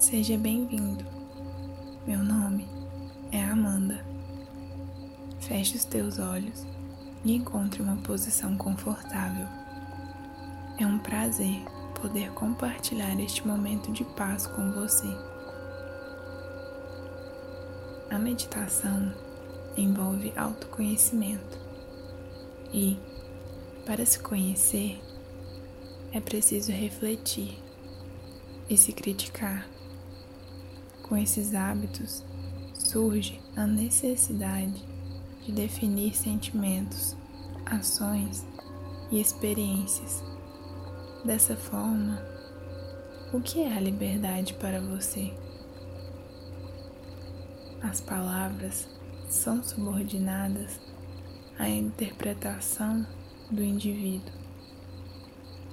Seja bem-vindo. Meu nome é Amanda. Feche os teus olhos e encontre uma posição confortável. É um prazer poder compartilhar este momento de paz com você. A meditação envolve autoconhecimento e, para se conhecer, é preciso refletir e se criticar. Com esses hábitos surge a necessidade de definir sentimentos, ações e experiências. Dessa forma, o que é a liberdade para você? As palavras são subordinadas à interpretação do indivíduo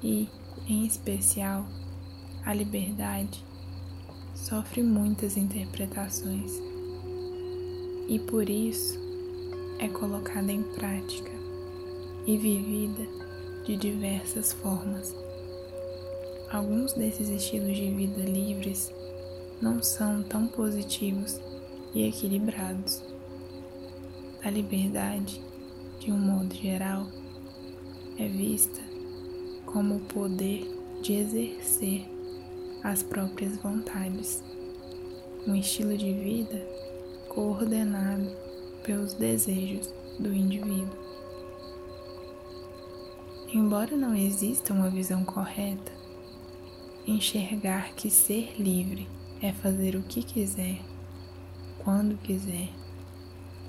e, em especial, a liberdade sofre muitas interpretações e por isso é colocada em prática e vivida de diversas formas. Alguns desses estilos de vida livres não são tão positivos e equilibrados. A liberdade, de um modo geral, é vista como o poder de exercer as próprias vontades, um estilo de vida coordenado pelos desejos do indivíduo. Embora não exista uma visão correta, enxergar que ser livre é fazer o que quiser, quando quiser,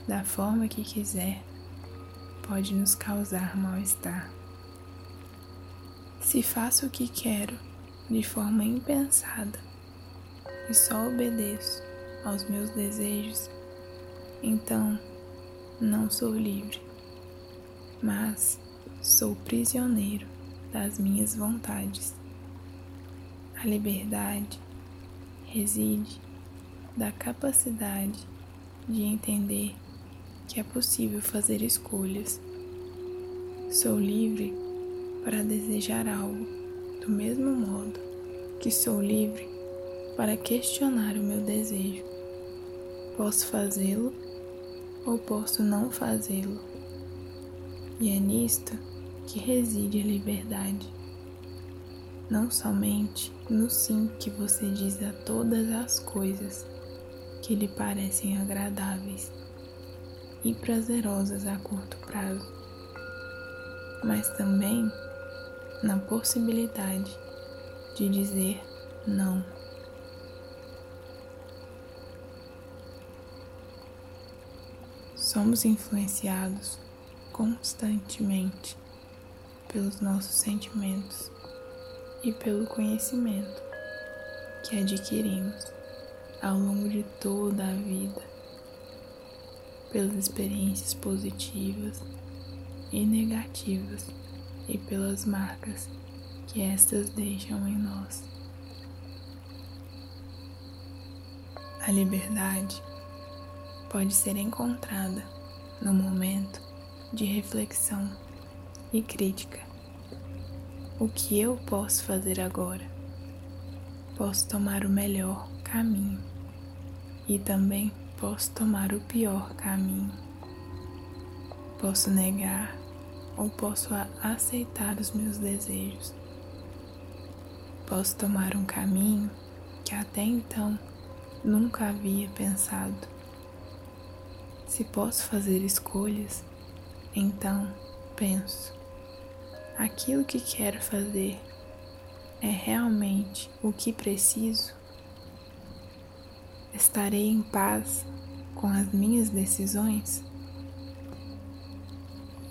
da forma que quiser, pode nos causar mal-estar. Se faço o que quero de forma impensada e só obedeço aos meus desejos, então não sou livre, mas sou prisioneiro das minhas vontades. A liberdade reside da capacidade de entender que é possível fazer escolhas. Sou livre para desejar algo do mesmo modo que sou livre para questionar o meu desejo. Posso fazê-lo ou posso não fazê-lo. E é nisto que reside a liberdade. Não somente no sim que você diz a todas as coisas que lhe parecem agradáveis e prazerosas a curto prazo, mas também na possibilidade de dizer não. Somos influenciados constantemente pelos nossos sentimentos e pelo conhecimento que adquirimos ao longo de toda a vida, pelas experiências positivas e negativas e pelas marcas que estas deixam em nós. A liberdade pode ser encontrada no momento de reflexão e crítica. O que eu posso fazer agora? Posso tomar o melhor caminho e também posso tomar o pior caminho. Posso negar ou posso aceitar os meus desejos. Posso tomar um caminho que até então nunca havia pensado. Se posso fazer escolhas, então penso: aquilo que quero fazer é realmente o que preciso? Estarei em paz com as minhas decisões?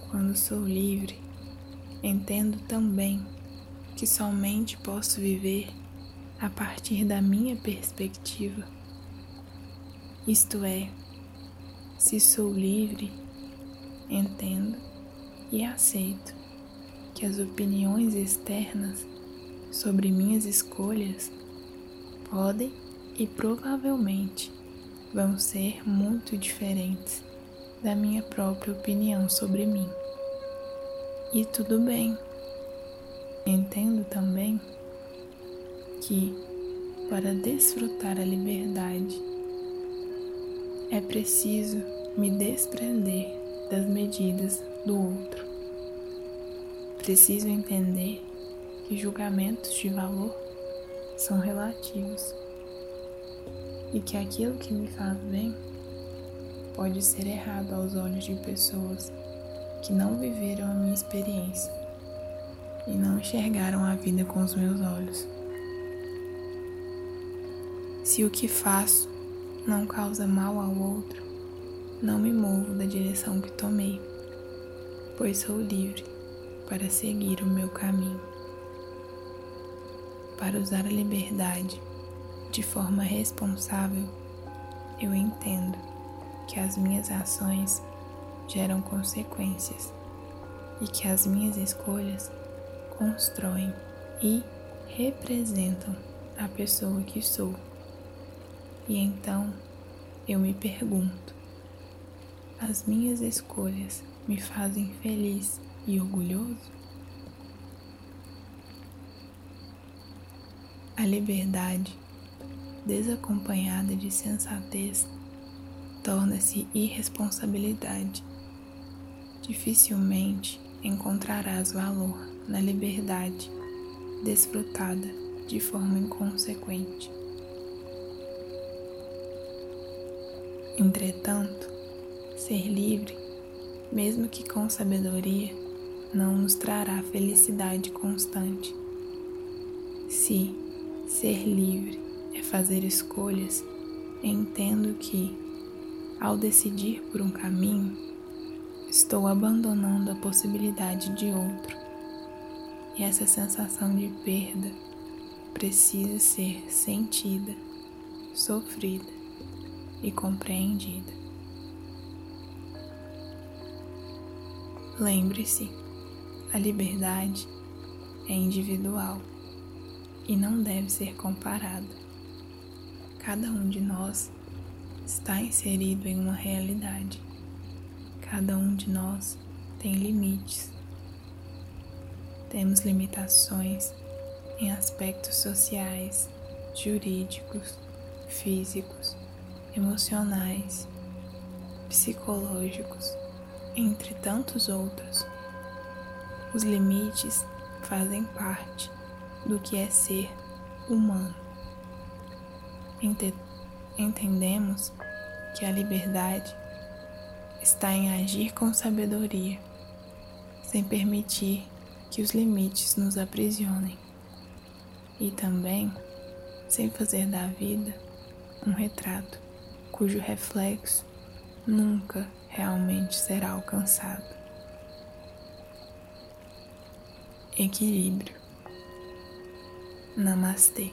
Quando sou livre, entendo também que somente posso viver a partir da minha perspectiva. Isto é, se sou livre, entendo e aceito que as opiniões externas sobre minhas escolhas podem e provavelmente vão ser muito diferentes da minha própria opinião sobre mim. E tudo bem. Entendo também que para desfrutar a liberdade, é preciso me desprender das medidas do outro. Preciso entender que julgamentos de valor são relativos e que aquilo que me faz bem pode ser errado aos olhos de pessoas que não viveram a minha experiência e não enxergaram a vida com os meus olhos. Se o que faço não causa mal ao outro, não me movo da direção que tomei, pois sou livre para seguir o meu caminho. Para usar a liberdade de forma responsável, que as minhas ações geram consequências e que as minhas escolhas constroem e representam a pessoa que sou. E então eu me pergunto: as minhas escolhas me fazem feliz e orgulhoso? A liberdade, desacompanhada de sensatez, torna-se irresponsabilidade. Dificilmente encontrarás valor na liberdade desfrutada de forma inconsequente. Entretanto, ser livre, mesmo que com sabedoria, não nos trará felicidade constante. Se ser livre é fazer escolhas, entendo que, ao decidir por um caminho, estou abandonando a possibilidade de outro. E essa sensação de perda precisa ser sentida, sofrida e compreendida. Lembre-se, a liberdade é individual e não deve ser comparada. Cada um de nós está inserido em uma realidade. Cada um de nós tem limites. Temos limitações em aspectos sociais, jurídicos, físicos emocionais, psicológicos, entre tantos outros. Os limites fazem parte do que é ser humano. Entendemos que a liberdade está em agir com sabedoria, sem permitir que os limites nos aprisionem, e também sem fazer da vida um retrato cujo reflexo nunca realmente será alcançado. Equilíbrio. Namastê.